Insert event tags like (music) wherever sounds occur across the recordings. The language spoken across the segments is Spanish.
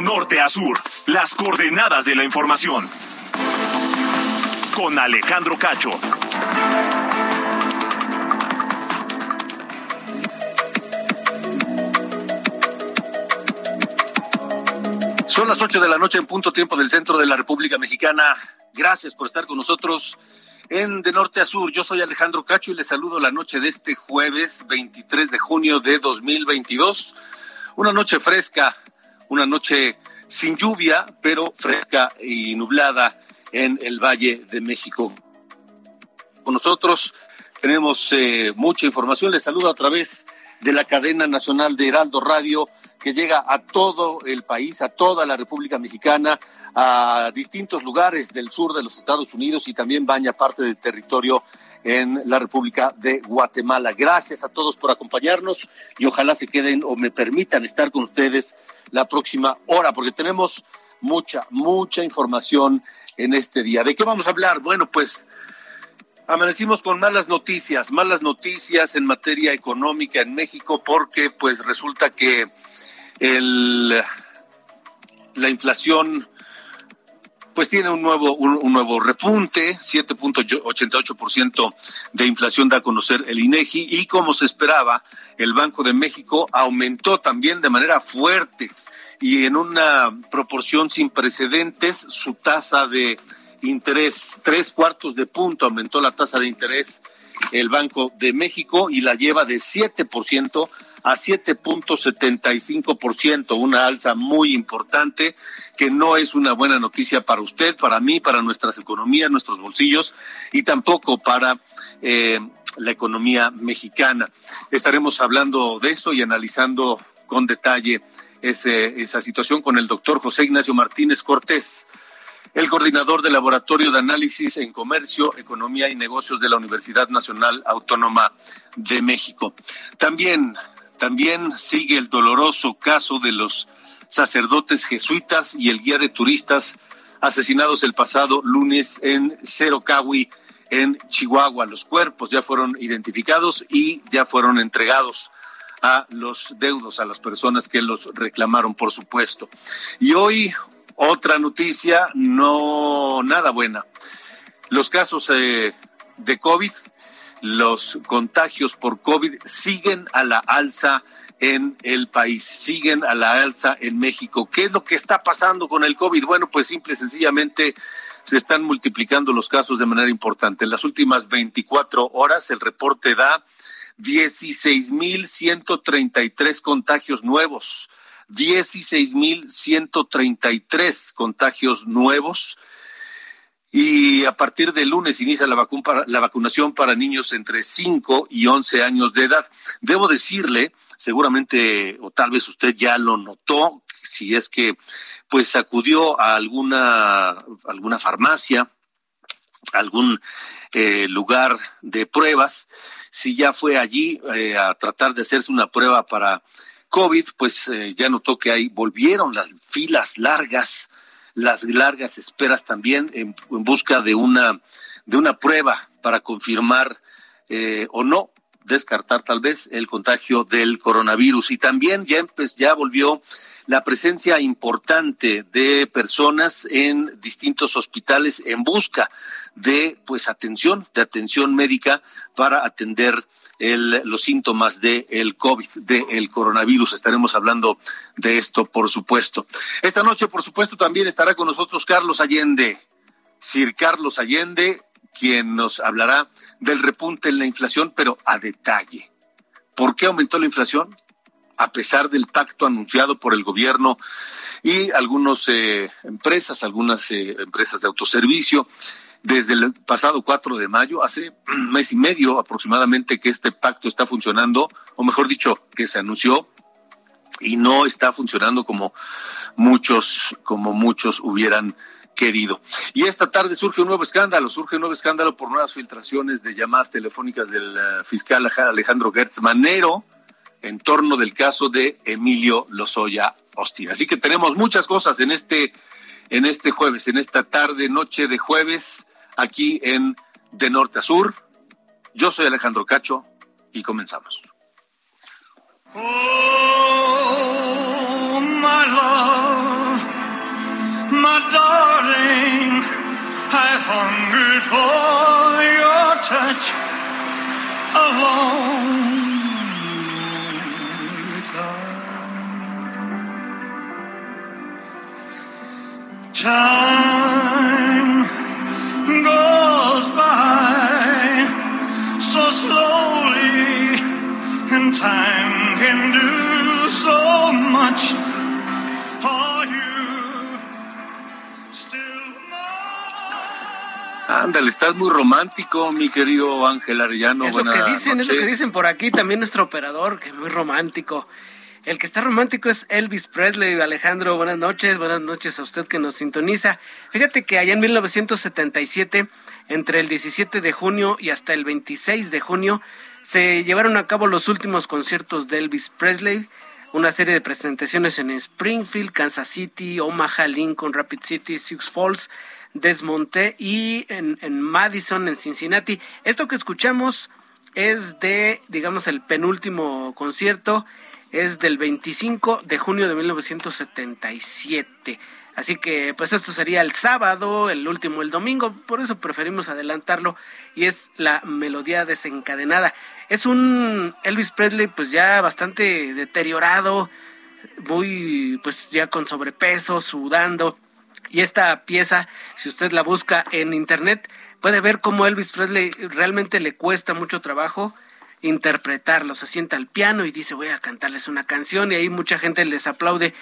Norte a sur, las coordenadas de la información. Con Alejandro Cacho. Son las 8 de la noche en punto tiempo del centro de la República Mexicana. Gracias por estar con nosotros en De Norte a Sur. Yo soy Alejandro Cacho y les saludo la noche de este jueves 23 de junio de 2022. Una noche fresca, una noche sin lluvia, pero fresca y nublada en el Valle de México. Con nosotros tenemos eh, mucha información. Les saludo a través de la cadena nacional de Heraldo Radio que llega a todo el país, a toda la República Mexicana, a distintos lugares del sur de los Estados Unidos y también baña parte del territorio en la República de Guatemala. Gracias a todos por acompañarnos y ojalá se queden o me permitan estar con ustedes la próxima hora, porque tenemos mucha, mucha información en este día. ¿De qué vamos a hablar? Bueno, pues amanecimos con malas noticias, malas noticias en materia económica en México, porque pues resulta que el, la inflación pues tiene un nuevo, un, nuevo repunte, 7.88% de inflación da a conocer el INEGI y como se esperaba, el Banco de México aumentó también de manera fuerte y en una proporción sin precedentes su tasa de interés, tres cuartos de punto aumentó la tasa de interés el Banco de México y la lleva de 7% a 7.75%, una alza muy importante que no es una buena noticia para usted, para mí, para nuestras economías, nuestros bolsillos y tampoco para eh, la economía mexicana. Estaremos hablando de eso y analizando con detalle ese, esa situación con el doctor José Ignacio Martínez Cortés el coordinador del Laboratorio de Análisis en Comercio, Economía y Negocios de la Universidad Nacional Autónoma de México. También, también sigue el doloroso caso de los sacerdotes jesuitas y el guía de turistas asesinados el pasado lunes en Cerocahui, en Chihuahua. Los cuerpos ya fueron identificados y ya fueron entregados a los deudos, a las personas que los reclamaron, por supuesto. Y hoy otra noticia, no nada buena. Los casos eh, de COVID, los contagios por COVID siguen a la alza en el país, siguen a la alza en México. ¿Qué es lo que está pasando con el COVID? Bueno, pues simple y sencillamente se están multiplicando los casos de manera importante. En las últimas 24 horas el reporte da 16.133 contagios nuevos 16.133 contagios nuevos. Y a partir del lunes inicia la, la vacunación para niños entre 5 y 11 años de edad. Debo decirle, seguramente, o tal vez usted ya lo notó, si es que pues acudió a alguna, alguna farmacia, algún eh, lugar de pruebas, si ya fue allí eh, a tratar de hacerse una prueba para COVID, pues eh, ya notó que ahí volvieron las filas largas, las largas esperas también en, busca de una, de una prueba para confirmar eh, o no descartar tal vez el contagio del coronavirus. Y también ya, pues, ya volvió la presencia importante de personas en distintos hospitales en busca de pues atención, de atención médica para atender el, los síntomas del el COVID, del coronavirus. Estaremos hablando de esto, por supuesto. Esta noche, por supuesto, también estará con nosotros Carlos Allende. Sir Carlos Allende, quien nos hablará del repunte en la inflación, pero a detalle. ¿Por qué aumentó la inflación? A pesar del pacto anunciado por el gobierno y algunas eh, empresas, algunas eh, empresas de autoservicio, desde el pasado 4 de mayo, hace un mes y medio aproximadamente que este pacto está funcionando, o mejor dicho, que se anunció y no está funcionando como muchos, como muchos hubieran querido. Y esta tarde surge un nuevo escándalo, surge un nuevo escándalo por nuevas filtraciones de llamadas telefónicas del eh, fiscal Alejandro Gertz Manero en torno del caso de Emilio Lozoya Austin. Así que tenemos muchas cosas en este, en este jueves, en esta tarde, noche de jueves, aquí en De Norte a Sur. Yo soy Alejandro Cacho y comenzamos. Goes by so slowly, and time can do so much. Are you still Ándale, estás muy romántico, mi querido Ángel Arellano. Es lo Buena que dicen, es lo noche. que dicen por aquí también nuestro operador, que es muy romántico. El que está romántico es Elvis Presley. Alejandro, buenas noches, buenas noches a usted que nos sintoniza. Fíjate que allá en 1977, entre el 17 de junio y hasta el 26 de junio, se llevaron a cabo los últimos conciertos de Elvis Presley. Una serie de presentaciones en Springfield, Kansas City, Omaha, Lincoln, Rapid City, Sioux Falls, Desmonte y en, en Madison, en Cincinnati. Esto que escuchamos es de, digamos, el penúltimo concierto, es del 25 de junio de 1977. Así que, pues esto sería el sábado, el último el domingo, por eso preferimos adelantarlo y es la melodía desencadenada. Es un Elvis Presley pues ya bastante deteriorado, muy pues ya con sobrepeso, sudando. Y esta pieza, si usted la busca en internet, puede ver cómo Elvis Presley realmente le cuesta mucho trabajo interpretarlo. Se sienta al piano y dice voy a cantarles una canción y ahí mucha gente les aplaude.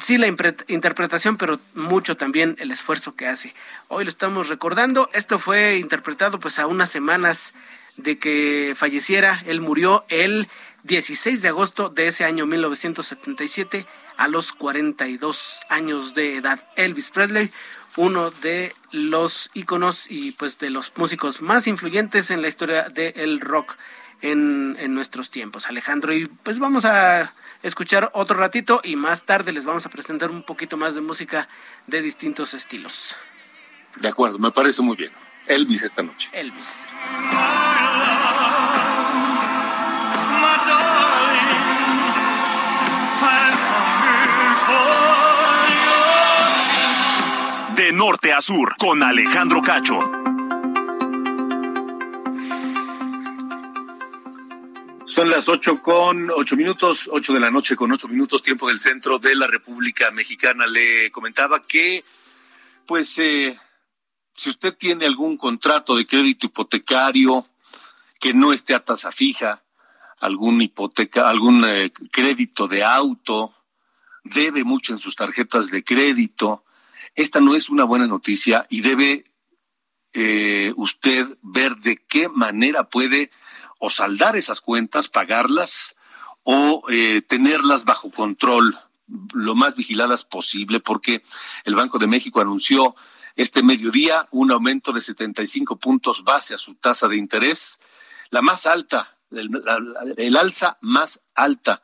Sí, la interpretación, pero mucho también el esfuerzo que hace. Hoy lo estamos recordando. Esto fue interpretado pues a unas semanas de que falleciera. Él murió el 16 de agosto de ese año 1977 a los 42 años de edad. Elvis Presley, uno de los íconos y pues de los músicos más influyentes en la historia del rock en, en nuestros tiempos, Alejandro. Y pues vamos a escuchar otro ratito y más tarde les vamos a presentar un poquito más de música de distintos estilos. De acuerdo, me parece muy bien. Elvis esta noche. Elvis. De norte a sur, con Alejandro Cacho. Son las ocho con ocho minutos, ocho de la noche con ocho minutos, tiempo del centro de la República Mexicana. Le comentaba que, pues, eh, si usted tiene algún contrato de crédito hipotecario que no esté a tasa fija, algún hipoteca, algún eh, crédito de auto, debe mucho en sus tarjetas de crédito, esta no es una buena noticia y debe eh, usted ver de qué manera puede o saldar esas cuentas, pagarlas o eh, tenerlas bajo control, lo más vigiladas posible, porque el Banco de México anunció este mediodía un aumento de 75 puntos base a su tasa de interés, la más alta, el, el alza más alta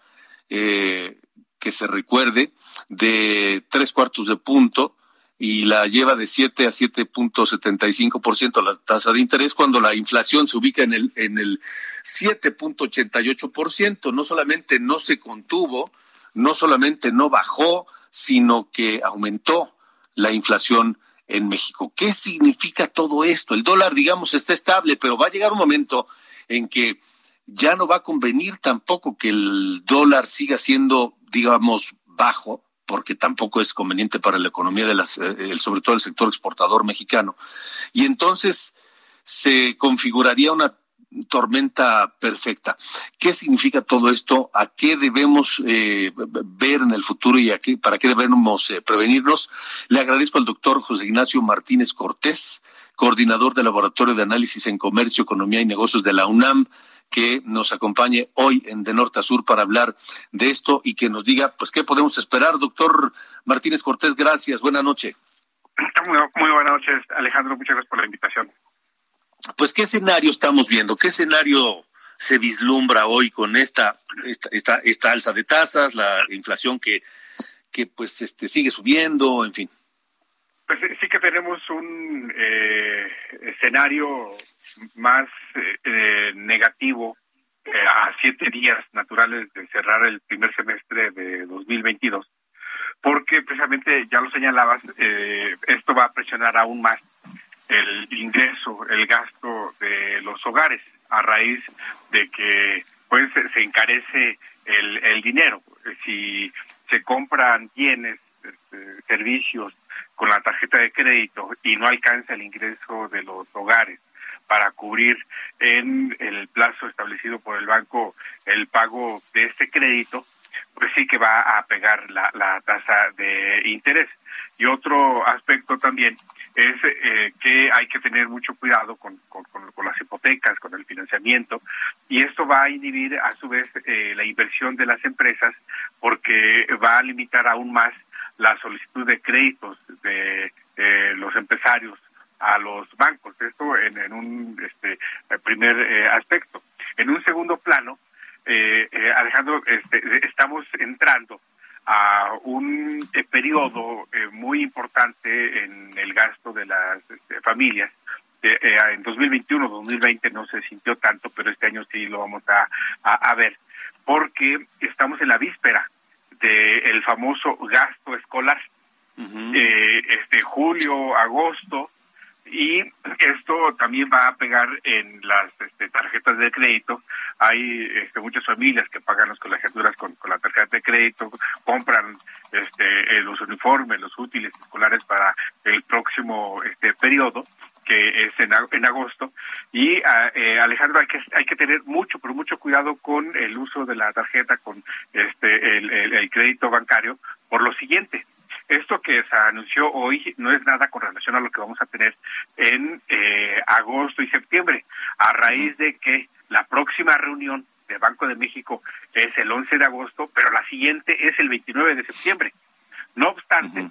eh, que se recuerde de tres cuartos de punto y la lleva de 7 a 7.75% la tasa de interés cuando la inflación se ubica en el en el 7.88%, no solamente no se contuvo, no solamente no bajó, sino que aumentó la inflación en México. ¿Qué significa todo esto? El dólar, digamos, está estable, pero va a llegar un momento en que ya no va a convenir tampoco que el dólar siga siendo, digamos, bajo, porque tampoco es conveniente para la economía de las, eh, sobre todo el sector exportador mexicano. Y entonces se configuraría una tormenta perfecta. ¿Qué significa todo esto? ¿A qué debemos eh, ver en el futuro y a qué, para qué debemos eh, prevenirnos? Le agradezco al doctor José Ignacio Martínez Cortés, coordinador del Laboratorio de Análisis en Comercio, Economía y Negocios de la UNAM, que nos acompañe hoy en De Norte a Sur para hablar de esto y que nos diga, pues, qué podemos esperar. Doctor Martínez Cortés, gracias. Buenas noches. Muy, muy buenas noches, Alejandro. Muchas gracias por la invitación. Pues, ¿qué escenario estamos viendo? ¿Qué escenario se vislumbra hoy con esta, esta, esta, esta alza de tasas, la inflación que, que pues este, sigue subiendo, en fin? Pues sí que tenemos un eh, escenario más eh, eh, negativo a siete días naturales de cerrar el primer semestre de 2022, porque precisamente ya lo señalabas, esto va a presionar aún más el ingreso, el gasto de los hogares a raíz de que pues se encarece el, el dinero. Si se compran bienes, este, servicios con la tarjeta de crédito y no alcanza el ingreso de los hogares para cubrir en el plazo establecido por el banco el pago de este crédito, pues sí que va a pegar la, tasa de interés. Y otro aspecto también es eh, que hay que tener mucho cuidado con, las hipotecas, con el financiamiento, y esto va a inhibir a su vez eh, la inversión de las empresas porque va a limitar aún más la solicitud de créditos de, los empresarios a los bancos. Esto en, en un este, primer eh, aspecto. En un segundo plano, eh, eh, Alejandro, este, estamos entrando a un periodo muy importante en el gasto de las este, familias. en 2021, 2020 no se sintió tanto, pero este año sí lo vamos a, a ver, porque estamos en la víspera el famoso gasto escolar. eh, este julio, agosto, y esto también va a pegar en las este, tarjetas de crédito. Hay este, muchas familias que pagan las colegiaturas con, con la tarjeta de crédito, compran este, eh, los uniformes, los útiles escolares para el próximo este periodo que es en, en agosto. Y ah, eh, Alejandro, hay que, hay que tener mucho, pero mucho cuidado con el uso de la tarjeta, con este el, el, crédito bancario, por lo siguiente. Esto que se anunció hoy no es nada con relación a lo que vamos a tener en eh, agosto y septiembre, a raíz de que la próxima reunión del Banco de México es el 11 de agosto, pero la siguiente es el 29 de septiembre. No obstante,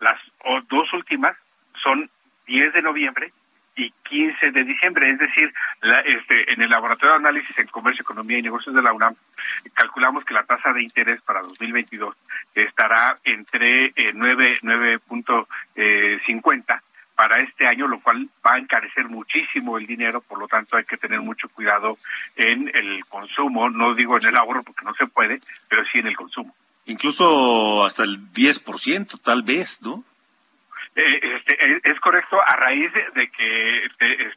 las dos últimas son 10 de noviembre y 15 de diciembre, es decir, la, este, en el Laboratorio de Análisis en Comercio, Economía y Negocios de la UNAM, calculamos que la tasa de interés para 2022 estará entre eh, 9, 9.50 eh, para este año, lo cual va a encarecer muchísimo el dinero, por lo tanto hay que tener mucho cuidado en el consumo, no digo en el ahorro porque no se puede, pero sí en el consumo. Incluso hasta el 10% tal vez, ¿no? Eh, este, es correcto, a raíz de, que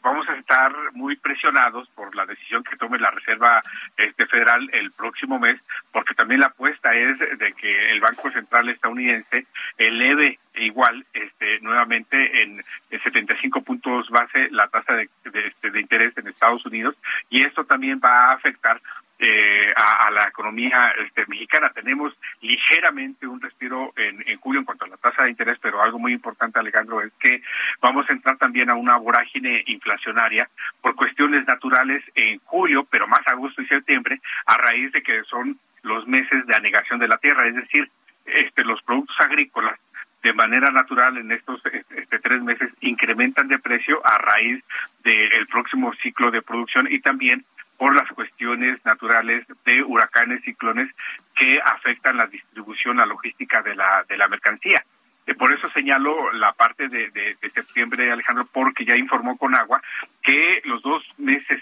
vamos a estar muy presionados por la decisión que tome la Reserva este, Federal el próximo mes, porque también la apuesta es de que el Banco Central estadounidense eleve igual este, nuevamente en, 75 puntos base la tasa de, de, este, de interés en Estados Unidos y esto también va a afectar eh, a, la economía este, mexicana. Tenemos ligeramente un respiro en, julio en cuanto a la tasa de interés, pero algo muy importante, Alejandro, es que vamos a entrar también a una vorágine inflacionaria por cuestiones naturales en julio, pero más agosto y septiembre, a raíz de que son los meses de anegación de la tierra, es decir, este, los productos agrícolas de manera natural en estos este, tres meses incrementan de precio a raíz del próximo ciclo de producción y también por las cuestiones naturales de huracanes, ciclones que afectan la distribución, la logística de la, de la mercancía. Eh, por eso señalo la parte de, de, de, septiembre, Alejandro, porque ya informó con agua que los dos meses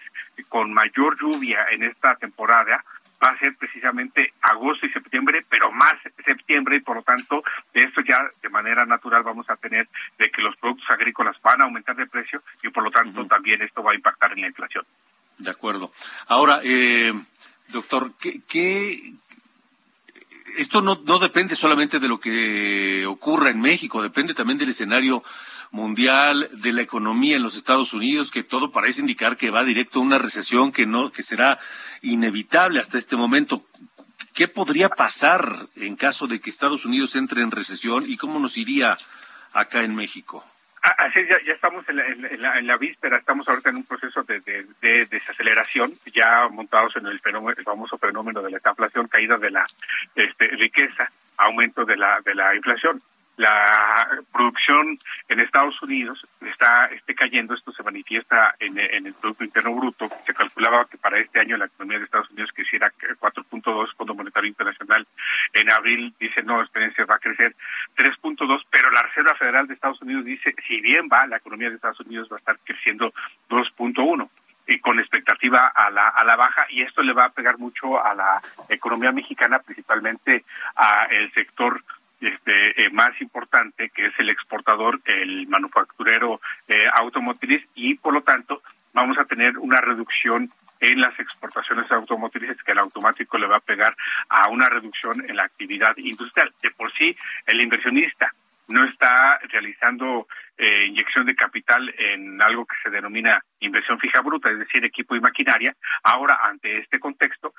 con mayor lluvia en esta temporada va a ser precisamente agosto y septiembre, pero más septiembre y por lo tanto esto ya de manera natural vamos a tener de que los productos agrícolas van a aumentar de precio y por lo tanto también esto va a impactar en la inflación. De acuerdo. Ahora, eh, doctor, ¿qué, esto no, no depende solamente de lo que ocurra en México, depende también del escenario mundial, de la economía en los Estados Unidos, que todo parece indicar que va directo a una recesión que no, que será inevitable hasta este momento. ¿Qué podría pasar en caso de que Estados Unidos entre en recesión y cómo nos iría acá en México? Así ya, ya estamos en la, en, la, en la, víspera, estamos ahorita en un proceso de, de, de, desaceleración, ya montados en el fenómeno, el famoso fenómeno de la inflación, caída de la este, riqueza, aumento de la de la inflación la producción en Estados Unidos está esté cayendo, esto se manifiesta en, el Producto Interno Bruto, se calculaba que para este año la economía de Estados Unidos quisiera 4.2, Fondo Monetario Internacional en abril dice no, espérense, va a crecer 3.2, pero la Reserva Federal de Estados Unidos dice, si bien va, la economía de Estados Unidos va a estar creciendo 2.1 y con expectativa a la, a la baja y esto le va a pegar mucho a la economía mexicana, principalmente a el sector este, eh, más importante, que es el exportador, el manufacturero eh, automotriz, y por lo tanto vamos a tener una reducción en las exportaciones automotrices que el automático le va a pegar a una reducción en la actividad industrial. De por sí, el inversionista no está realizando eh, inyección de capital en algo que se denomina inversión fija bruta, es decir, equipo y maquinaria. Ahora, ante este contexto,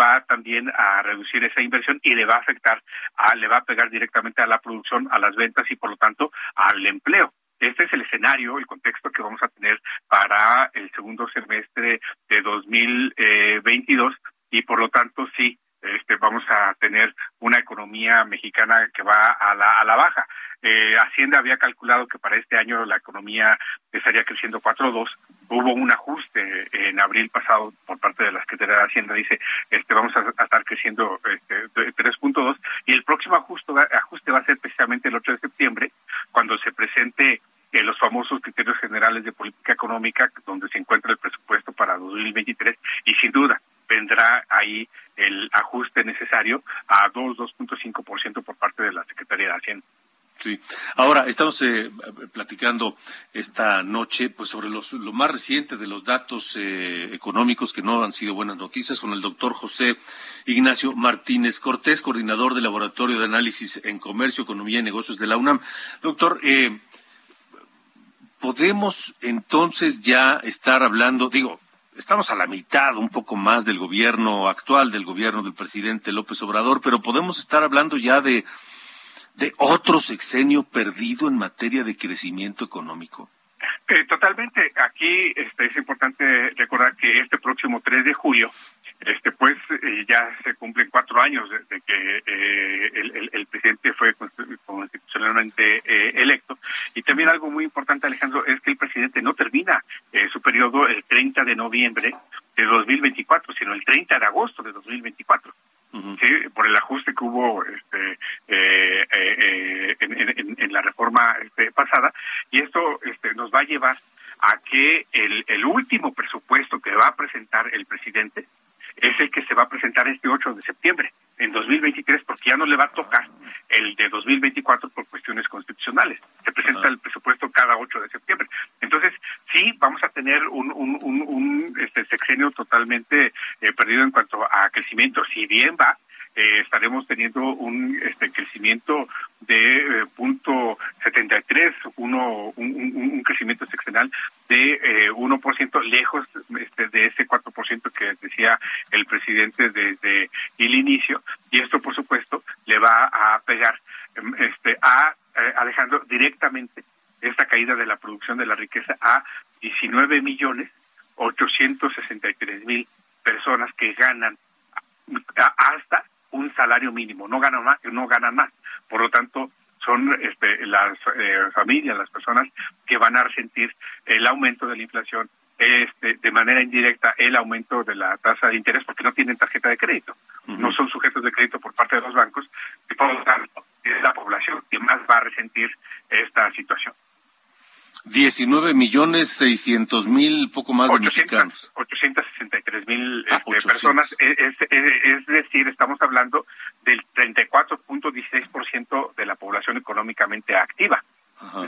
va también a reducir esa inversión y le va a afectar, a, le va a pegar directamente a la producción, a las ventas y, por lo tanto, al empleo. Este es el escenario, el contexto que vamos a tener para el segundo semestre de 2022 y, por lo tanto, sí, este, vamos a tener una economía mexicana que va a la, a la baja. Eh, Hacienda había calculado que para este año la economía estaría creciendo 4.2. Hubo un ajuste en abril pasado por parte de la Secretaría de Hacienda. Dice, este, vamos a, estar creciendo este, 3.2 y el próximo ajuste, ajuste va a ser precisamente el 8 de septiembre, cuando se presente eh, los famosos criterios generales de política económica, donde se encuentra el presupuesto para 2023 y sin duda vendrá ahí el ajuste necesario a 2, 2.5% por parte de la Secretaría de Hacienda. Sí. Ahora, estamos eh, platicando esta noche pues sobre los, lo más reciente de los datos eh, económicos que no han sido buenas noticias con el doctor José Ignacio Martínez Cortés, coordinador del Laboratorio de Análisis en Comercio, Economía y Negocios de la UNAM. Doctor, eh, ¿podemos entonces ya estar hablando, digo, estamos a la mitad, un poco más del gobierno actual, del gobierno del presidente López Obrador, pero podemos estar hablando ya de de otro sexenio perdido en materia de crecimiento económico? Eh, totalmente. Aquí este, es importante recordar que este próximo 3 de julio, este pues eh, ya se cumplen cuatro años de, que eh, el, el, presidente fue constitucionalmente electo. Y también algo muy importante, Alejandro, es que el presidente no termina su periodo el 30 de noviembre de 2024, sino el 30 de agosto de 2024 sí, por el ajuste que hubo este, eh, eh, en, en, la reforma este, pasada. Y esto este, nos va a llevar a que el, el último presupuesto que va a presentar el presidente se va a presentar este 8 de septiembre en 2023 porque ya no le va a tocar el de 2024 por cuestiones constitucionales. Se presenta el presupuesto cada 8 de septiembre. Entonces, sí, vamos a tener un, un, un, este sexenio totalmente eh, perdido en cuanto a crecimiento. Si bien va, eh, estaremos teniendo un este crecimiento de eh, punto 73, uno, un, un, crecimiento sexenal de eh, 1%, lejos este, de ese 4% que decía el presidente desde el inicio, y esto por supuesto le va a pegar em, este a eh, directamente esta caída de la producción de la riqueza a 19 millones 863 mil personas que ganan hasta un salario mínimo, no ganan más, no ganan más. Por lo tanto, son este, las eh, familias, las personas que van a resentir el aumento de la inflación, este, de manera indirecta el aumento de la tasa de interés porque no tienen tarjeta de crédito, no son sujetos de crédito por parte de los bancos. Y por lo tanto es la población que más va a resentir esta situación. 19 millones 600 mil, poco más de mexicanos. 863 mil ah, este, personas, es, es, decir, estamos hablando del 34.16% de la población económicamente activa,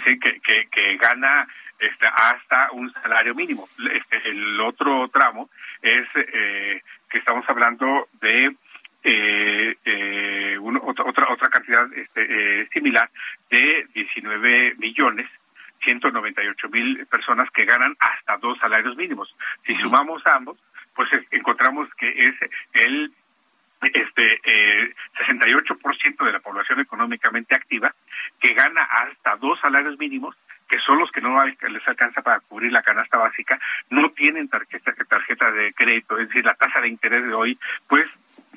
que, que, que, gana este, hasta un salario mínimo. Este, el otro tramo es eh, que estamos hablando de eh, eh, otra, otra cantidad este, eh, similar de 19 millones 198 mil personas que ganan hasta dos salarios mínimos. Si sumamos ambos, pues encontramos que es el este eh, 68% de la población económicamente activa que gana hasta dos salarios mínimos que son los que no les alcanza para cubrir la canasta básica, no tienen tarjeta, tarjeta de crédito, es decir, la tasa de interés de hoy, pues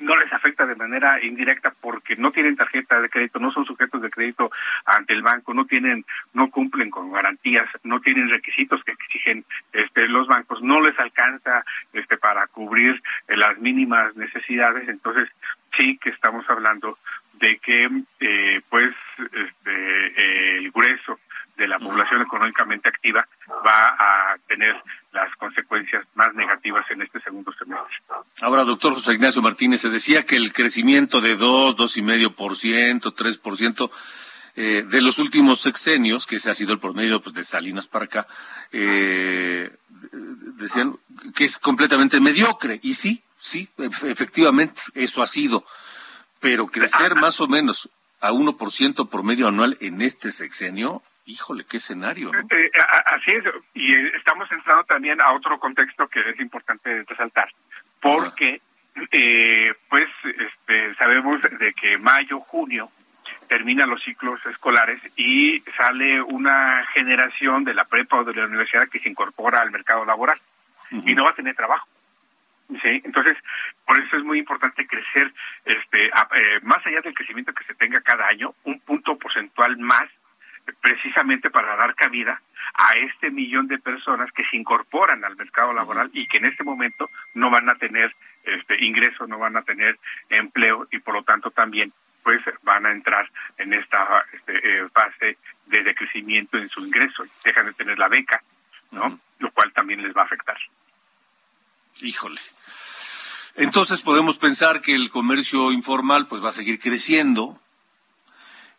no les afecta de manera indirecta porque no tienen tarjeta de crédito, no son sujetos de crédito ante el banco, no tienen, no cumplen con garantías, no tienen requisitos que exigen este, los bancos, no les alcanza este, para cubrir eh, las mínimas necesidades, entonces sí que estamos hablando de que eh, pues este, el grueso de la población económicamente activa va a tener las consecuencias más negativas en este segundo semestre. Ahora, doctor José Ignacio Martínez, se decía que el crecimiento de dos, dos y medio por ciento, tres por ciento eh, de los últimos sexenios, que ese ha sido el promedio pues, de Salinas para acá, eh, decían que es completamente mediocre. Y sí, sí, efectivamente, eso ha sido. Pero crecer más o menos a 1% por medio anual en este sexenio híjole, qué escenario. ¿no? Eh, así es, y eh, estamos entrando también a otro contexto que es importante resaltar, porque eh, pues este, sabemos de que mayo, junio terminan los ciclos escolares y sale una generación de la prepa o de la universidad que se incorpora al mercado laboral y no va a tener trabajo. ¿sí? Entonces, por eso es muy importante crecer, este, más allá del crecimiento que se tenga cada año, un punto porcentual más precisamente para dar cabida a este millón de personas que se incorporan al mercado laboral y que en este momento no van a tener este ingreso, no van a tener empleo y por lo tanto también pues van a entrar en esta este, eh, fase de decrecimiento en su ingreso, dejan de tener la beca, ¿no? Lo cual también les va a afectar. Híjole. Entonces podemos pensar que el comercio informal pues va a seguir creciendo,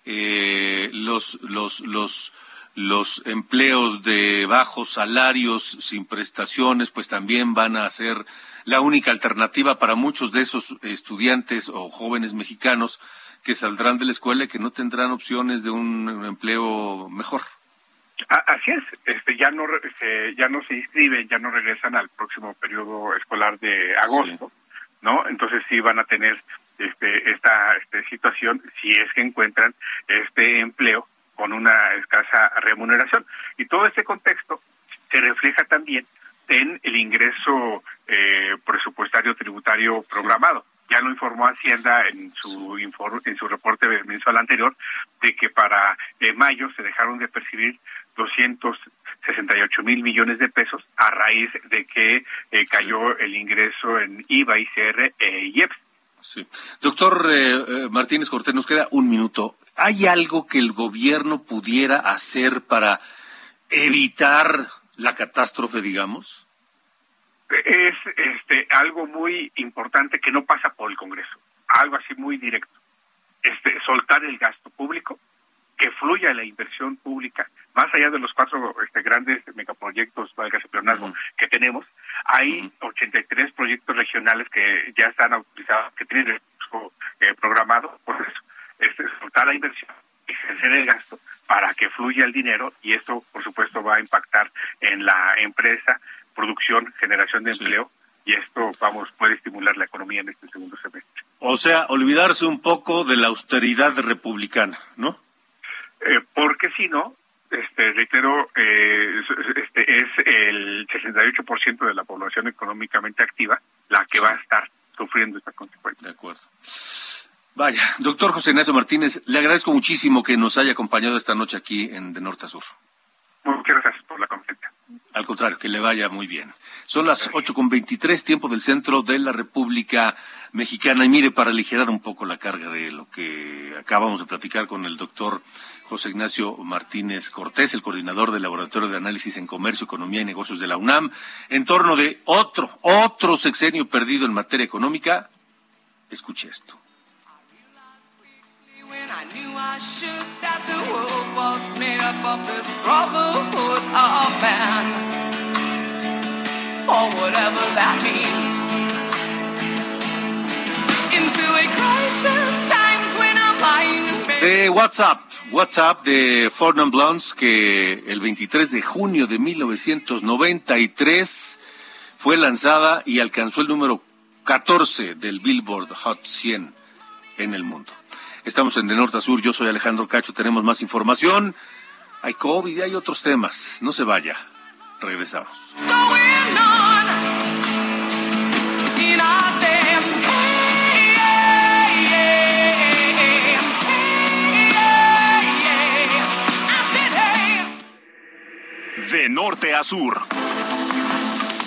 eh, los, los, los, los empleos de bajos salarios sin prestaciones, pues también van a ser la única alternativa para muchos de esos estudiantes o jóvenes mexicanos que saldrán de la escuela y que no tendrán opciones de un empleo mejor. Así es, este, ya no este, ya no se inscriben, ya no regresan al próximo periodo escolar de agosto, ¿no? Entonces sí van a tener este, esta este, situación si es que encuentran este empleo con una escasa remuneración. Y todo este contexto se refleja también en el ingreso eh, presupuestario tributario programado. Ya lo informó Hacienda en su en su reporte mensual anterior de que para eh, mayo se dejaron de percibir 268 mil millones de pesos a raíz de que eh, cayó el ingreso en IVA, ICR e IEPS. Sí. Doctor eh, eh, Martínez Cortés, nos queda un minuto. ¿Hay algo que el gobierno pudiera hacer para evitar la catástrofe, digamos? Es este algo muy importante que no pasa por el Congreso, algo así muy directo. Este soltar el gasto público, que fluya la inversión pública, más allá de los cuatro este, grandes megaproyectos, valga uh que tenemos, hay 83 proyectos regionales que ya están autorizados, que tienen el eh, programado, por eso, este, soltar la inversión, ejercer el gasto para que fluya el dinero y esto, por supuesto, va a impactar en la empresa, producción, generación de empleo y esto, vamos, puede estimular la economía en este segundo semestre. O sea, olvidarse un poco de la austeridad republicana, ¿no? Eh, porque si no, este, reitero, eh, este es el 68% de la población económicamente activa la que va a estar sufriendo esta consecuencia. De acuerdo. Vaya, doctor José Ignacio Martínez, le agradezco muchísimo que nos haya acompañado esta noche aquí en De Norte a Sur. Muchas gracias por la confianza. Al contrario, que le vaya muy bien. Son las ocho con veintitrés, tiempo del centro de la República Mexicana. Y mire, para aligerar un poco la carga de lo que acabamos de platicar con el doctor José Ignacio Martínez Cortés, el coordinador del Laboratorio de Análisis en Comercio, Economía y Negocios de la UNAM, en torno de otro, otro sexenio perdido en materia económica. Escuche esto. De WhatsApp, WhatsApp de Fornum Blondes que el 23 de junio de 1993 fue lanzada y alcanzó el número 14 del Billboard Hot 100 en el mundo. Estamos en De Norte a Sur, yo soy Alejandro Cacho, tenemos más información hay COVID hay otros temas. No se vaya. Regresamos. De norte a sur.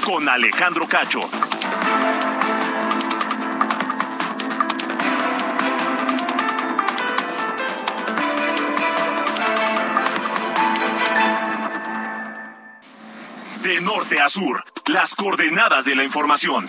Con Alejandro Cacho. De norte a sur, las coordenadas de la información.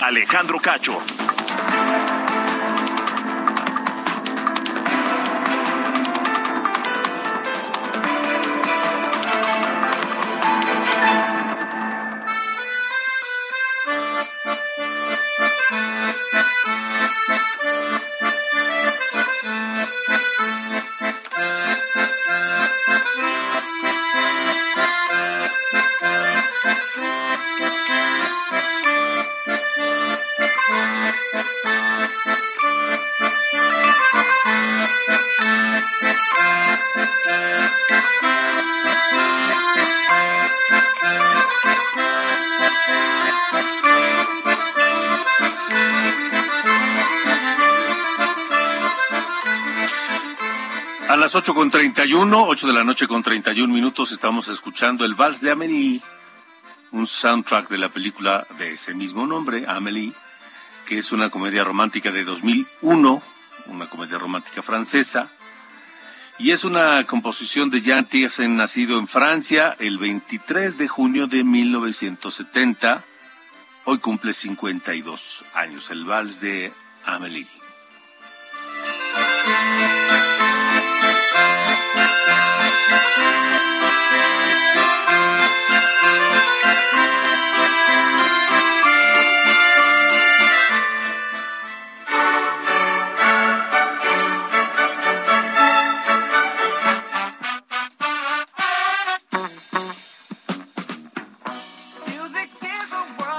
Alejandro Cacho. 31, 8 de la noche con 31 minutos, estamos escuchando el Vals de Amélie, un soundtrack de la película de ese mismo nombre, Amélie, que es una comedia romántica de 2001, una comedia romántica francesa, y es una composición de Jean Tiersen, nacido en Francia el 23 de junio de 1970. Hoy cumple 52 años, el Vals de Amélie.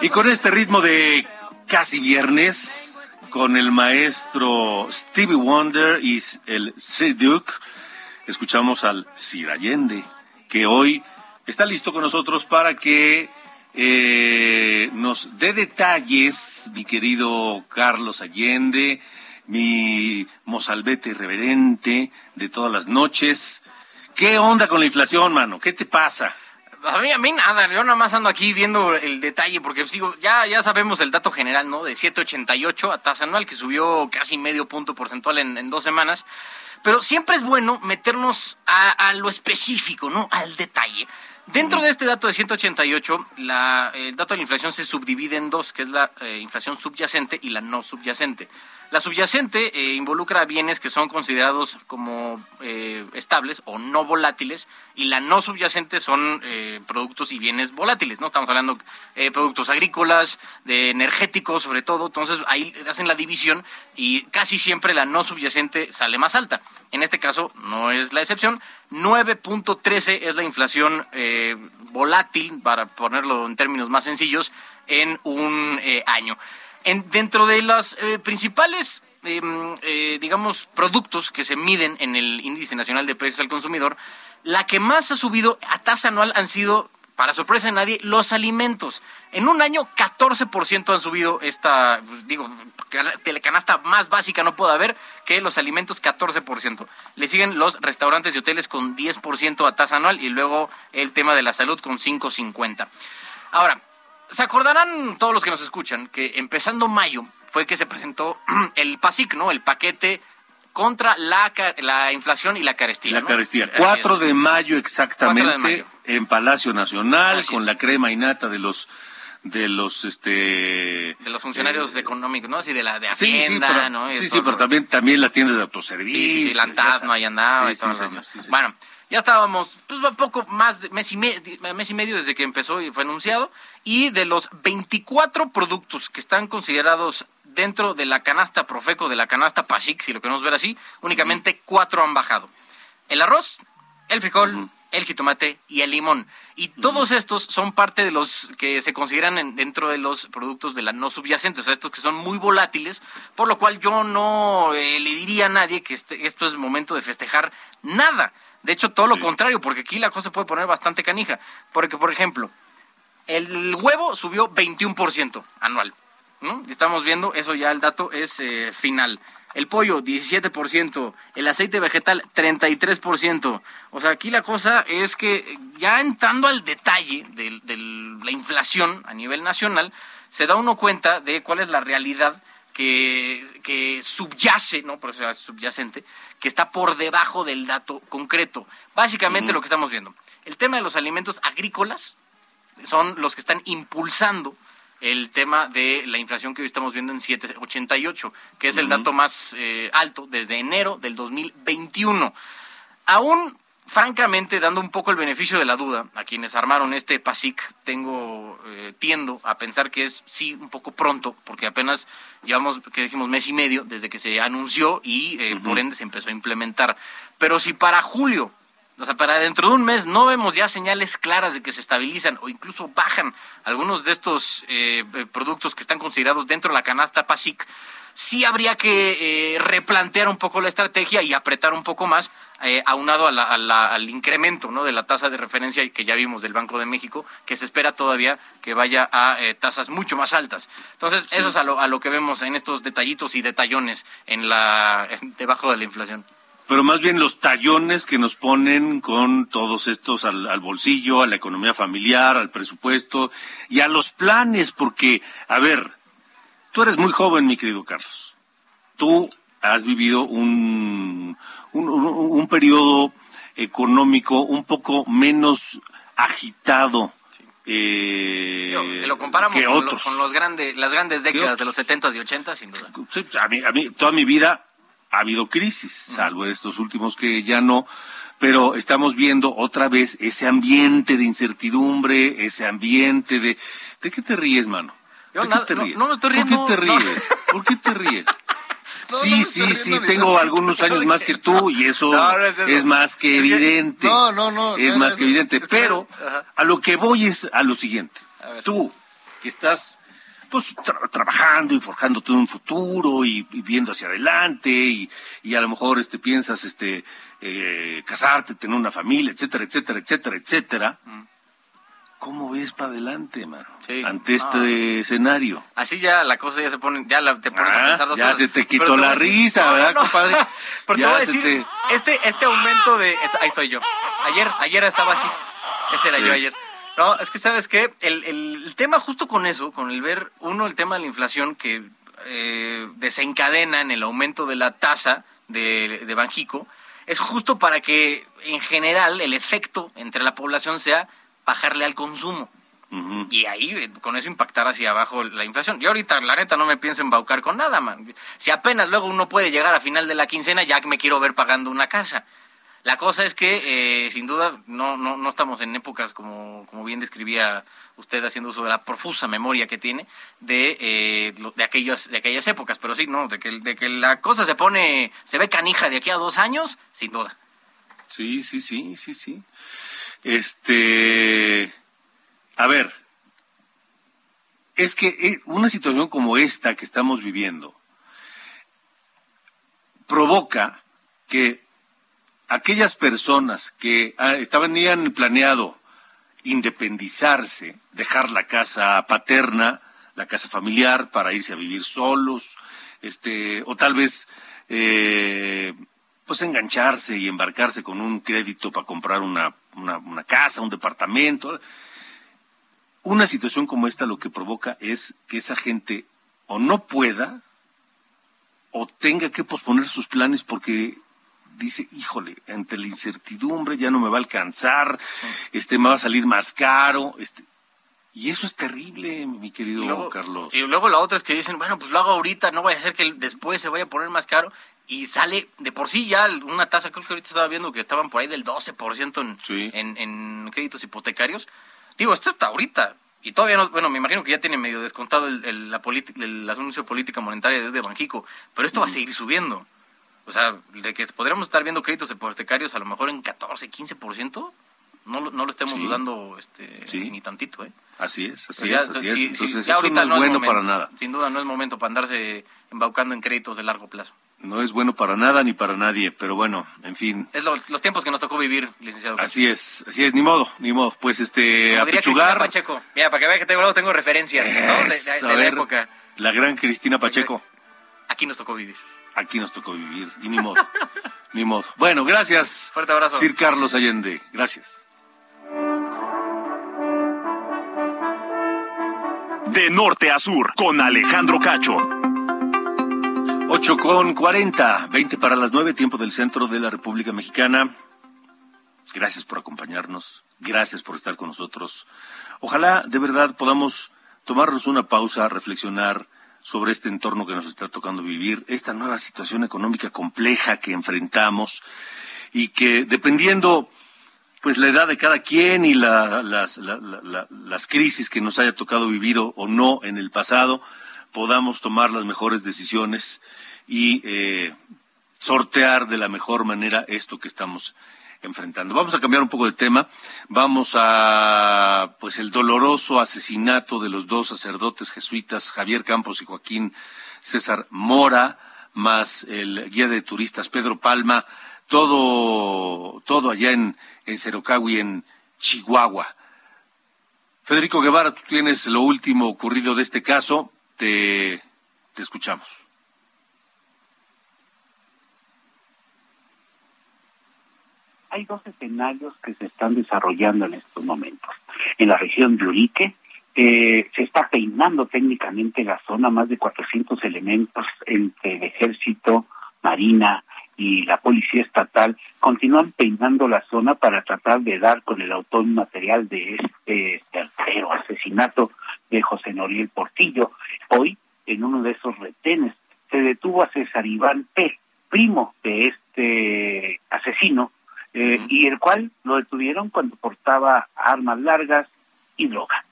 Y con este ritmo de casi viernes, con el maestro Stevie Wonder y el Sir Duke, escuchamos al Sir Allende, que hoy está listo con nosotros para que eh, nos dé detalles, mi querido Carlos Allende, mi mozalbete irreverente de todas las noches. ¿Qué onda con la inflación, mano? ¿Qué te pasa? A mí, a mí nada, yo nada más ando aquí viendo el detalle, porque sigo, ya, ya sabemos el dato general, ¿no? De 7.88 a tasa anual, que subió casi medio punto porcentual en, en dos semanas. Pero siempre es bueno meternos a, a lo específico, ¿no? Al detalle. Dentro de este dato de 188, la, el dato de la inflación se subdivide en dos, que es la eh, inflación subyacente y la no subyacente. La subyacente eh, involucra bienes que son considerados como eh, estables o no volátiles y la no subyacente son eh, productos y bienes volátiles, ¿no? Estamos hablando de productos agrícolas, de energéticos sobre todo, entonces ahí hacen la división y casi siempre la no subyacente sale más alta. En este caso no es la excepción. 9.13 es la inflación volátil, para ponerlo en términos más sencillos, en un año. En, dentro de los eh, principales, eh, eh, digamos, productos que se miden en el Índice Nacional de Precios al Consumidor, la que más ha subido a tasa anual han sido, para sorpresa de nadie, los alimentos. En un año, 14% han subido esta, pues, digo, telecanasta más básica no puede haber que los alimentos, 14%. Le siguen los restaurantes y hoteles con 10% a tasa anual y luego el tema de la salud con 5.50. Ahora, se acordarán todos los que nos escuchan que empezando mayo fue que se presentó (clears throat) el PASIC, ¿no? El paquete contra la, la inflación y la carestía. La ¿no? carestía. 4 de mayo exactamente 4 de mayo. en Palacio Nacional Así con es. la crema innata de los de los este de los funcionarios económicos, ¿no? Así de la de Sí, sí, Hacienda, pero, ¿no? Y sí, sí, pero también, también las tiendas de autoservicio. Sí, sí, sí, Lantas, no ahí andaba y Sí, todo sí, sí. Bueno, ya estábamos, pues poco más de mes y, medio, mes y medio desde que empezó y fue anunciado. Y de los 24 productos que están considerados dentro de la canasta Profeco, de la canasta PASIC, si lo queremos ver así, únicamente cuatro han bajado. El arroz, el frijol, el jitomate y el limón. Y todos estos son parte de los que se consideran en- dentro de los productos de la no subyacente, o sea, estos que son muy volátiles, por lo cual yo no eh, le diría a nadie que este- esto es momento de festejar nada. De hecho, todo lo contrario, porque aquí la cosa se puede poner bastante canija. Porque, por ejemplo, el huevo subió 21% anual. ¿no? Estamos viendo, eso ya el dato es eh, final. El pollo, 17%. El aceite vegetal, 33%. O sea, aquí la cosa es que ya entrando al detalle de, de la inflación a nivel nacional, se da uno cuenta de cuál es la realidad que, que subyace, ¿no? Por eso es subyacente, que está por debajo del dato concreto. Básicamente lo que estamos viendo. El tema de los alimentos agrícolas son los que están impulsando el tema de la inflación que hoy estamos viendo en 7.88, que es el dato más eh, alto desde enero del 2021. Aún, francamente, dando un poco el beneficio de la duda a quienes armaron este PASIC, tengo, eh, tiendo a pensar que es sí un poco pronto, porque apenas llevamos, que dijimos, mes y medio desde que se anunció y eh, por ende se empezó a implementar. Pero si para julio o sea, para dentro de un mes no vemos ya señales claras de que se estabilizan o incluso bajan algunos de estos eh, eh, productos que están considerados dentro de la canasta PASIC, sí habría que eh, replantear un poco la estrategia y apretar un poco más, eh, aunado a la- a la- al incremento ¿no? de la tasa de referencia que ya vimos del Banco de México, que se espera todavía que vaya a eh, tasas mucho más altas. Entonces, eso es a lo, a lo que vemos en estos detallitos y detallones en la, en- debajo de la inflación. Pero más bien los tallones que nos ponen con todos estos al, al bolsillo, a la economía familiar, al presupuesto y a los planes, porque, a ver, tú eres muy joven, mi querido Carlos. Tú has vivido un, un, un- un periodo económico un poco menos agitado. eh, Digo, si lo comparamos que con, lo- otros. con los grandes, las grandes décadas de los 70s y 80s, sin duda. Sí, pues, a mí, a mí, toda mi vida ha habido crisis, salvo estos últimos que ya no, pero estamos viendo otra vez ese ambiente de incertidumbre, ese ambiente de... ¿De qué te ríes, mano? Yo ¿De nada- qué te no- ríes? no me estoy riendo, ¿Por qué te no. ríes? ¿Por qué te ríes? Sí, sí, sí, tengo algunos años más que tú y eso, (laughs) es más que evidente. no, no, no, Es más que evidente. (laughs) Pero a lo que voy es a lo siguiente. Tú, que estás pues tra- trabajando y forjando todo un futuro y, y viendo hacia adelante y, y a lo mejor este piensas este eh, casarte, tener una familia, etcétera, etcétera, etcétera, etcétera. ¿Cómo ves para adelante, mano? Sí. Ante este escenario. Así ya la cosa ya se pone, ya la- te pones a Ah, pensar dos ya cosas. se te quitó Pero la a decir- risa, No, ¿verdad, no. compadre? (laughs) Pero te Ya voy a decir, te- este, este aumento de, esta- ahí estoy yo. Ayer, ayer estaba así. Ese era Sí. yo ayer. No, es que sabes qué, el, el, el tema justo con eso, con el ver, uno, el tema de la inflación que eh, desencadena en el aumento de la tasa de, de Banjico, es justo para que en general el efecto entre la población sea bajarle al consumo. Y ahí eh, con eso impactar hacia abajo la inflación. Yo ahorita, la neta, no me pienso embaucar con nada, man. Si apenas luego uno puede llegar a final de la quincena, ya me quiero ver pagando una casa. La cosa es que, eh, sin duda, no, no, no estamos en épocas, como, como bien describía usted haciendo uso de la profusa memoria que tiene, de, eh, de, aquellos, de aquellas épocas. Pero sí, no, de que, de que la cosa se pone, se ve canija de aquí a dos años, sin duda. Sí, sí, sí, sí, sí. Este, a ver, es que eh, una situación como esta que estamos viviendo provoca que aquellas personas que ah, estaban habían planeado independizarse, dejar la casa paterna, la casa familiar para irse a vivir solos, este, o tal vez eh, pues engancharse y embarcarse con un crédito para comprar una, una, una casa, un departamento. Una situación como esta lo que provoca es que esa gente o no pueda o tenga que posponer sus planes porque dice, híjole, ante la incertidumbre ya no me va a alcanzar, este me va a salir más caro, este Y eso es terrible, mi querido Carlos. Y luego la otra es que dicen, bueno, pues lo hago ahorita, no vaya a ser que después se vaya a poner más caro. Y sale de por sí ya una tasa, creo que ahorita estaba viendo que estaban por ahí del 12% en, en, en créditos hipotecarios. Digo, esto está ahorita. Y todavía no, bueno, me imagino que ya tiene medio descontado el, la el anuncio de política monetaria de, Banjico, pero esto va a seguir subiendo. O sea, de que podríamos estar viendo créditos hipotecarios a lo mejor en 14, 15%, no, no lo estemos dudando este, ni tantito, ¿eh? Así es, así es, así es. Entonces, ya ahorita no es bueno para nada. Sin duda no es momento para andarse embaucando en créditos de largo plazo. No es bueno para nada ni para nadie, pero bueno, en fin. Es los tiempos que nos tocó vivir, licenciado. Así es, así es, ni modo, ni modo. Pues este, Como apechugar. Pacheco. Mira, para que vea que tengo, tengo referencias, ¿no? De, la época. La gran Cristina Pacheco. Aquí nos tocó vivir. Aquí nos tocó vivir, y ni modo, (laughs) ni modo. Bueno, gracias. Fuerte abrazo. Sir Carlos Allende, gracias. De norte a sur, con Alejandro Cacho. 8 con 40, 20 para las 9, tiempo del centro de la República Mexicana. Gracias por acompañarnos, gracias por estar con nosotros. Ojalá de verdad podamos tomarnos una pausa, reflexionar sobre este entorno que nos está tocando vivir, esta nueva situación económica compleja que enfrentamos y que dependiendo pues la edad de cada quien y las, las crisis que nos haya tocado vivir o no en el pasado, podamos tomar las mejores decisiones y eh, sortear de la mejor manera esto que estamos enfrentando. Vamos a cambiar un poco de tema. Vamos a, pues, el doloroso asesinato de los dos sacerdotes jesuitas, Javier Campos y Joaquín César Mora, más el guía de turistas Pedro Palma, todo, todo allá en, en en Chihuahua. Federico Guevara, tú tienes lo último ocurrido de este caso te, escuchamos. Hay dos escenarios que se están desarrollando en estos momentos. En la región de Urique eh, se está peinando técnicamente la zona, más de 400 elementos entre el ejército, marina y la policía estatal continúan peinando la zona para tratar de dar con el autor material de este tercero asesinato de José Noriel Portillo. Hoy, en uno de esos retenes, se detuvo a César Iván P., primo de este asesino, eh, y el cual lo detuvieron cuando portaba armas largas y droga.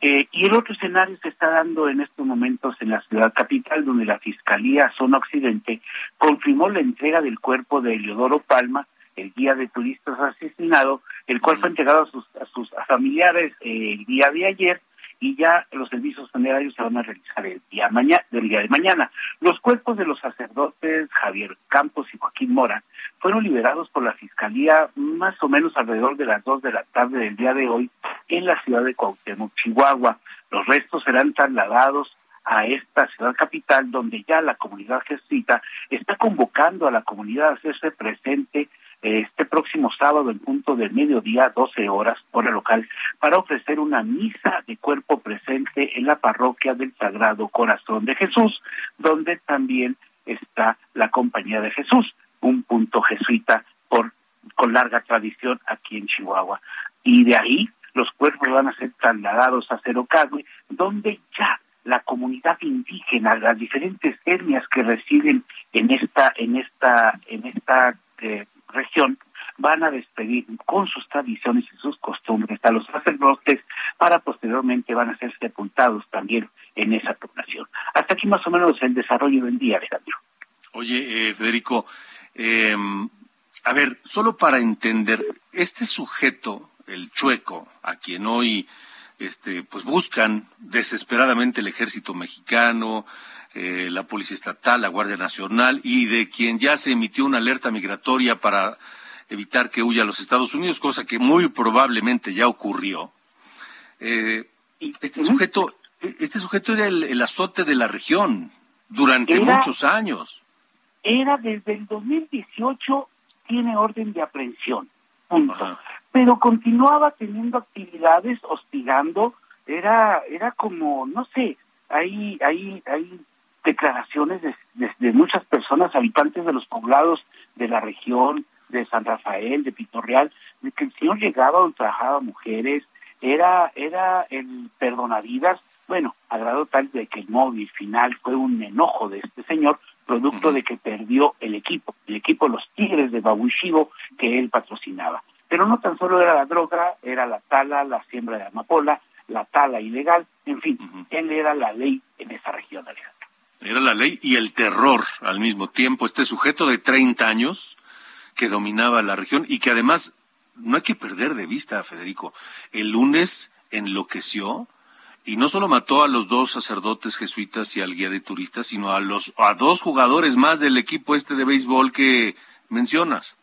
Eh, y el otro escenario se está dando en estos momentos en la ciudad capital, donde la Fiscalía Zona Occidente confirmó la entrega del cuerpo de Eleodoro Palma, el guía de turistas asesinado, el cual fue entregado a sus, a sus familiares eh, el día de ayer y ya los servicios funerarios se van a realizar el día, mañana, del día de mañana. Los cuerpos de los sacerdotes Javier Campos y Joaquín Mora fueron liberados por la Fiscalía más o menos alrededor de las dos de la tarde del día de hoy en la ciudad de Cuauhtémoc, Chihuahua. Los restos serán trasladados a esta ciudad capital donde ya la comunidad jesuita está convocando a la comunidad a hacerse presente este próximo sábado en punto del mediodía, 12 horas, hora local, para ofrecer una misa de cuerpo presente en la parroquia del Sagrado Corazón de Jesús, donde también está la Compañía de Jesús, un punto jesuita por, con larga tradición aquí en Chihuahua. Y de ahí los cuerpos van a ser trasladados a Cerocagüe, donde ya la comunidad indígena, las diferentes etnias que residen en esta, en esta, en esta eh, región van a despedir con sus tradiciones y sus costumbres a los sacerdotes para posteriormente van a ser sepultados también en esa población. Hasta aquí más o menos el desarrollo del día, Alejandro. Oye, eh, Federico, em, a ver, solo para entender, este sujeto, el chueco, a quien hoy este, pues buscan desesperadamente el ejército mexicano, eh, la Policía Estatal, la Guardia Nacional y de quien ya se emitió una alerta migratoria para evitar que huya a los Estados Unidos, cosa que muy probablemente ya ocurrió. Eh, este sujeto, este sujeto era el, azote de la región durante muchos años. Era desde el 2018 tiene orden de aprehensión, punto. Pero continuaba teniendo actividades hostigando, era era como no sé, hay hay hay declaraciones de, muchas personas, habitantes de los poblados de la región, de San Rafael, de Pitorreal, de que el señor llegaba, ultrajaba mujeres, era, era el perdonavidas, bueno, a grado tal de que el móvil final fue un enojo de este señor, producto de que perdió el equipo, el equipo Los Tigres de Babushibo que él patrocinaba. Pero no tan solo era la droga, era la tala, la siembra de amapola, la tala ilegal, en fin, él era la ley en esa región, Alejandro. Era la ley y el terror al mismo tiempo. Este sujeto de 30 años que dominaba la región y que además no hay que perder de vista, Federico. El lunes enloqueció y no solo mató a los dos sacerdotes jesuitas y al guía de turistas, sino a los a dos jugadores más del equipo este de béisbol que mencionas.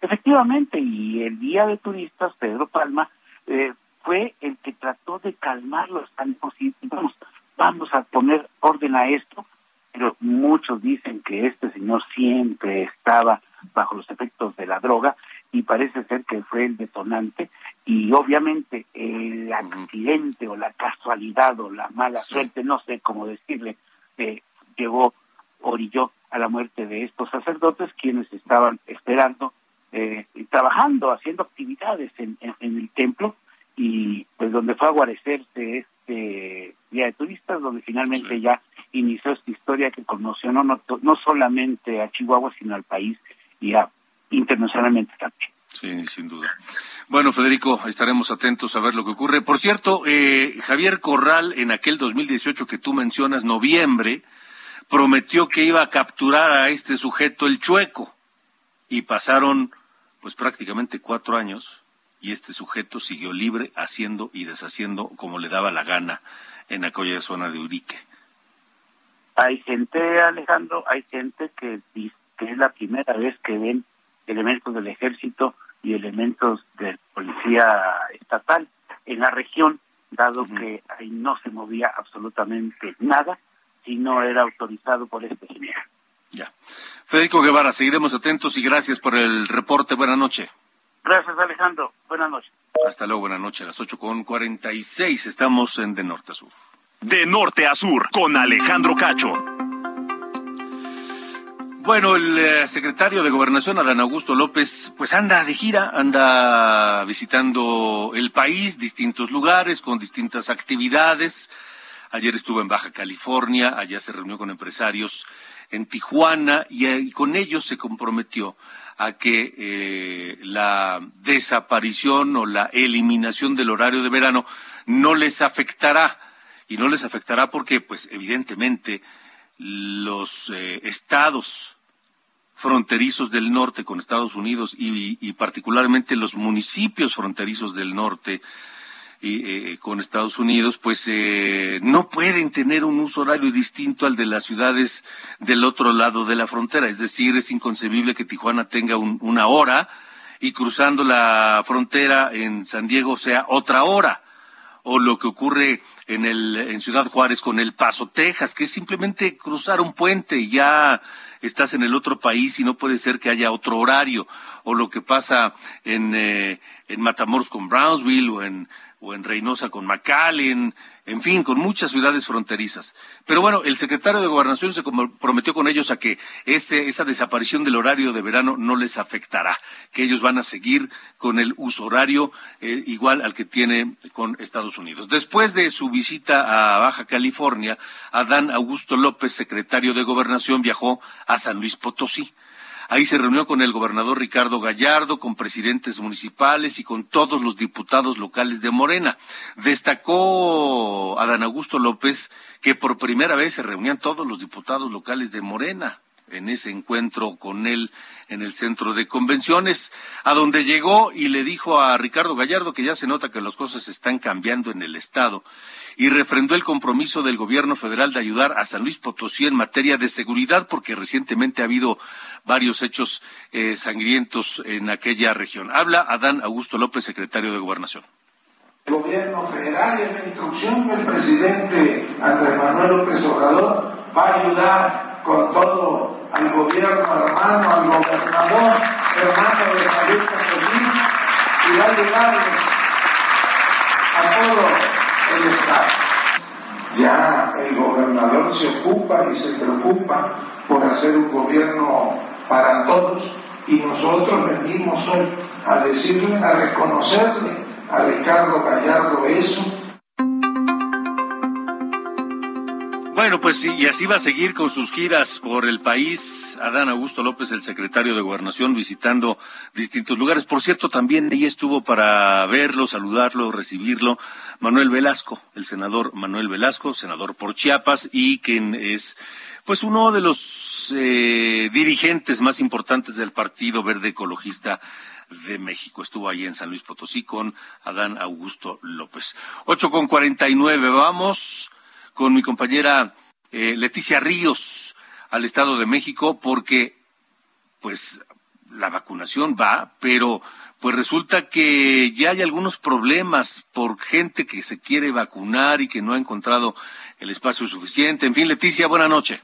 Efectivamente, y el guía de turistas, Pedro Palma, eh, fue el que trató de calmarlos, vamos, vamos a poner orden a esto, pero muchos dicen que este señor siempre estaba bajo los efectos de la droga y parece ser que fue el detonante y obviamente el accidente o la casualidad o la mala suerte, no sé cómo decirle, eh, llevó, orilló a la muerte de estos sacerdotes quienes estaban esperando, eh, trabajando, haciendo actividades en, el templo y pues donde fue a guarecerse este día de turistas, donde finalmente ya inició esta historia que conmocionó no, no solamente a Chihuahua, sino al país y a internacionalmente también. Sí, sin duda. Bueno, Federico, estaremos atentos a ver lo que ocurre. Por cierto, eh, Javier Corral, en aquel 2018 que tú mencionas, noviembre, prometió que iba a capturar a este sujeto, el chueco. Y pasaron, pues prácticamente cuatro años, y este sujeto siguió libre, haciendo y deshaciendo como le daba la gana en aquella zona de Urique. Hay gente, Alejandro, hay gente que dice que es la primera vez que ven elementos del ejército y elementos de policía estatal en la región, dado que ahí no se movía absolutamente nada si no era autorizado por este señor. Ya. Federico Guevara, seguiremos atentos y gracias por el reporte. Buenas noches. Gracias, Alejandro. Buenas noches. Hasta luego, buenas noches. A las 8 con 46 estamos en De Norte a Sur. De Norte a Sur con Alejandro Cacho. Bueno, el eh, secretario de Gobernación, Adán Augusto López, pues anda de gira, anda visitando el país, distintos lugares, con distintas actividades. Ayer estuvo en Baja California, allá se reunió con empresarios en Tijuana y, eh, con ellos se comprometió a que eh, la desaparición o la eliminación del horario de verano no les afectará. Y no les afectará porque, pues, evidentemente, los estados fronterizos del norte con Estados Unidos y, particularmente los municipios fronterizos del norte y, eh, con Estados Unidos, pues eh, no pueden tener un uso horario distinto al de las ciudades del otro lado de la frontera. Es decir, es inconcebible que Tijuana tenga una hora y cruzando la frontera en San Diego sea otra hora. O lo que ocurre en, el, en Ciudad Juárez con El Paso, Texas, que es simplemente cruzar un puente y ya estás en el otro país y no puede ser que haya otro horario, o lo que pasa en, eh, en Matamoros con Brownsville o en, o en Reynosa con McAllen, en fin, con muchas ciudades fronterizas. Pero bueno, el secretario de Gobernación se comprometió con ellos a que ese, esa desaparición del horario de verano no les afectará, que ellos van a seguir con el uso horario eh, igual al que tiene con Estados Unidos. Después de su visita a Baja California, Adán Augusto López, secretario de Gobernación, viajó a San Luis Potosí Ahí se reunió con el gobernador Ricardo Gallardo, con presidentes municipales y con todos los diputados locales de Morena. Destacó Adán Augusto López que por primera vez se reunían todos los diputados locales de Morena en ese encuentro con él en el centro de convenciones, a donde llegó y le dijo a Ricardo Gallardo que ya se nota que las cosas están cambiando en el Estado y refrendó el compromiso del gobierno federal de ayudar a San Luis Potosí en materia de seguridad, porque recientemente ha habido varios hechos eh, sangrientos en aquella región. Habla Adán Augusto López, secretario de Gobernación. El gobierno federal y la instrucción del presidente Andrés Manuel López Obrador va a ayudar con todo al gobierno hermano, al gobernador hermano de San Luis Potosí y va a ayudarles a ya el gobernador se ocupa y se preocupa por hacer un gobierno para todos y nosotros venimos hoy a decirle, a reconocerle a Ricardo Gallardo eso. Bueno, pues y así va a seguir con sus giras por el país. Adán Augusto López, el secretario de Gobernación, visitando distintos lugares. Por cierto, también ella estuvo para verlo, saludarlo, recibirlo, Manuel Velasco, el senador Manuel Velasco, senador por Chiapas, y quien es pues uno de los eh, dirigentes más importantes del Partido Verde Ecologista de México. Estuvo ahí en San Luis Potosí con Adán Augusto López. Ocho con cuarenta y nueve. Vamos con mi compañera eh, Leticia Ríos al Estado de México porque pues la vacunación va, pero pues resulta que ya hay algunos problemas por gente que se quiere vacunar y que no ha encontrado el espacio suficiente. En fin, Leticia, buena noche.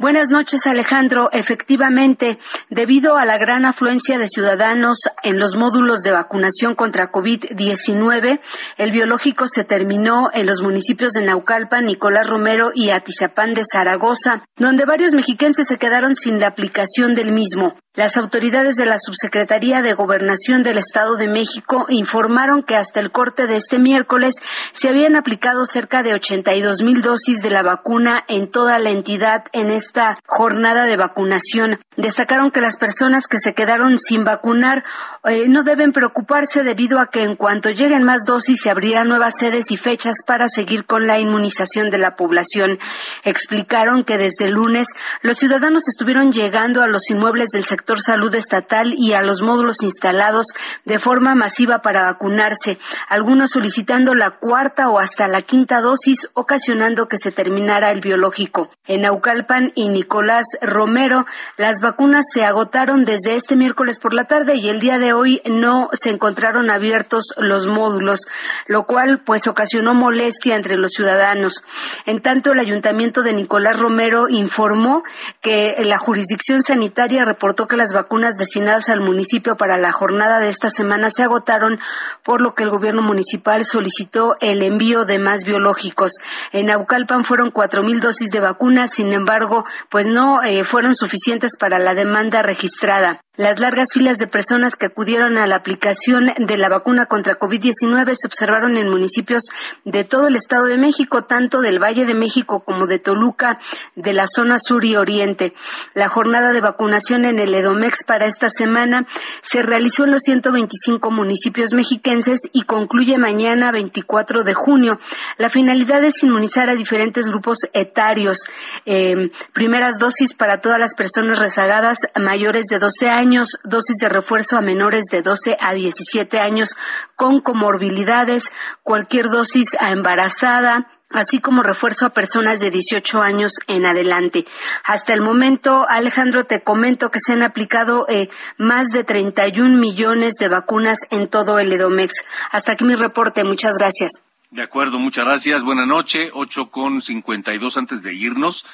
Buenas noches, Alejandro. Efectivamente, debido a la gran afluencia de ciudadanos en los módulos de vacunación contra COVID-19, el biológico se terminó en los municipios de Naucalpan, Nicolás Romero y Atizapán de Zaragoza, donde varios mexiquenses se quedaron sin la aplicación del mismo. Las autoridades de la Subsecretaría de Gobernación del Estado de México informaron que hasta el corte de este miércoles se habían aplicado cerca de 82 mil dosis de la vacuna en toda la entidad en esta jornada de vacunación. Destacaron que las personas que se quedaron sin vacunar eh, no deben preocuparse debido a que en cuanto lleguen más dosis se abrirán nuevas sedes y fechas para seguir con la inmunización de la población. Explicaron que desde lunes los ciudadanos estuvieron llegando a los inmuebles del sector sector salud estatal y a los módulos instalados de forma masiva para vacunarse, algunos solicitando la cuarta o hasta la quinta dosis, ocasionando que se terminara el biológico. En Naucalpan y Nicolás Romero, las vacunas se agotaron desde este miércoles por la tarde y el día de hoy no se encontraron abiertos los módulos, lo cual pues ocasionó molestia entre los ciudadanos. En tanto, el ayuntamiento de Nicolás Romero informó que la jurisdicción sanitaria reportó que las vacunas destinadas al municipio para la jornada de esta semana se agotaron, por lo que el gobierno municipal solicitó el envío de más biológicos. En Aucalpan fueron cuatro mil dosis de vacunas, sin embargo, pues no eh, fueron suficientes para la demanda registrada. Las largas filas de personas que acudieron a la aplicación de la vacuna contra COVID-19 se observaron en municipios de todo el Estado de México, tanto del Valle de México como de Toluca, de la zona sur y oriente. La jornada de vacunación en el Edomex para esta semana se realizó en los 125 municipios mexiquenses y concluye mañana 24 de junio. La finalidad es inmunizar a diferentes grupos etarios. Eh, primeras dosis para todas las personas rezagadas mayores de 12 años dosis de refuerzo a menores de 12 a 17 años con comorbilidades, cualquier dosis a embarazada, así como refuerzo a personas de 18 años en adelante. Hasta el momento, Alejandro, te comento que se han aplicado eh, más de 31 millones de vacunas en todo el Edomex. Hasta aquí mi reporte. Muchas gracias. De acuerdo, muchas gracias. Buenas noches. 8 con 52 antes de irnos.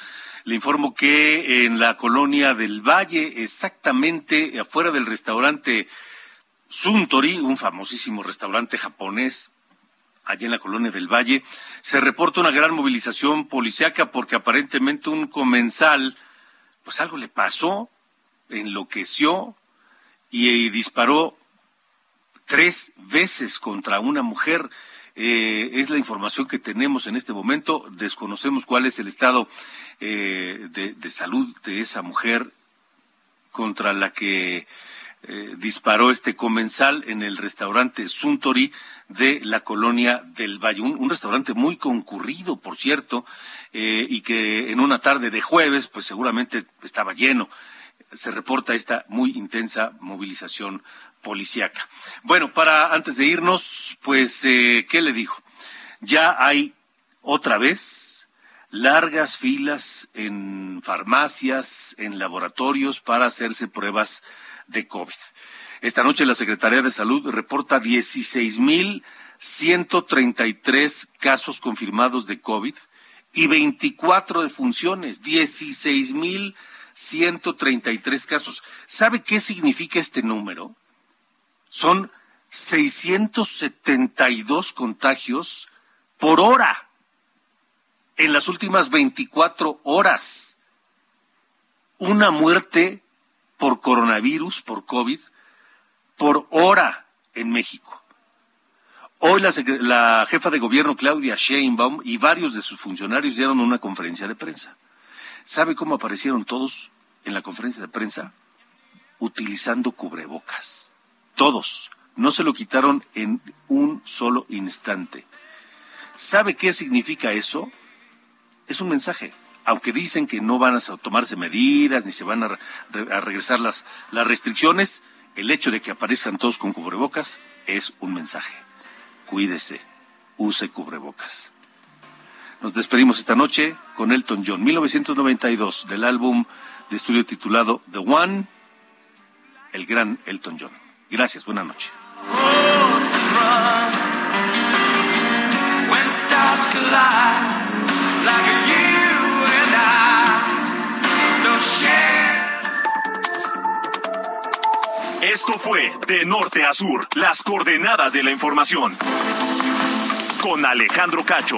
Le informo que en la colonia del Valle, exactamente afuera del restaurante Suntory, un famosísimo restaurante japonés, allá en la colonia del Valle, se reporta una gran movilización policiaca porque aparentemente un comensal, pues algo le pasó, enloqueció y disparó tres veces contra una mujer. Eh, es la información que tenemos en este momento. Desconocemos cuál es el estado eh, de, salud de esa mujer contra la que eh, disparó este comensal en el restaurante Suntory de la colonia del Valle. Un, restaurante muy concurrido, por cierto, y que en una tarde de jueves, pues seguramente estaba lleno. Se reporta esta muy intensa movilización policíaca. Bueno, para antes de irnos, pues, eh, ¿qué le dijo? Ya hay otra vez largas filas en farmacias, en laboratorios para hacerse pruebas de COVID. Esta noche la Secretaría de Salud reporta 16.133 casos confirmados de COVID y 24 defunciones, 16.133 casos. ¿Sabe qué significa este número? Son 672 contagios por hora en las últimas 24 horas. Una muerte por coronavirus, por COVID, por hora en México. Hoy la, la, jefa de gobierno Claudia Sheinbaum y varios de sus funcionarios dieron una conferencia de prensa. ¿Sabe cómo aparecieron todos en la conferencia de prensa? Utilizando cubrebocas. Todos. No se lo quitaron en un solo instante. ¿Sabe qué significa eso? Es un mensaje. Aunque dicen que no van a tomarse medidas ni se van a, regresar las, las restricciones, el hecho de que aparezcan todos con cubrebocas es un mensaje. Cuídese, use cubrebocas. Nos despedimos esta noche con Elton John, 1992, del álbum de estudio titulado The One, el gran Elton John. Gracias, buena noche. Esto fue De Norte a Sur, las coordenadas de la información. Con Alejandro Cacho.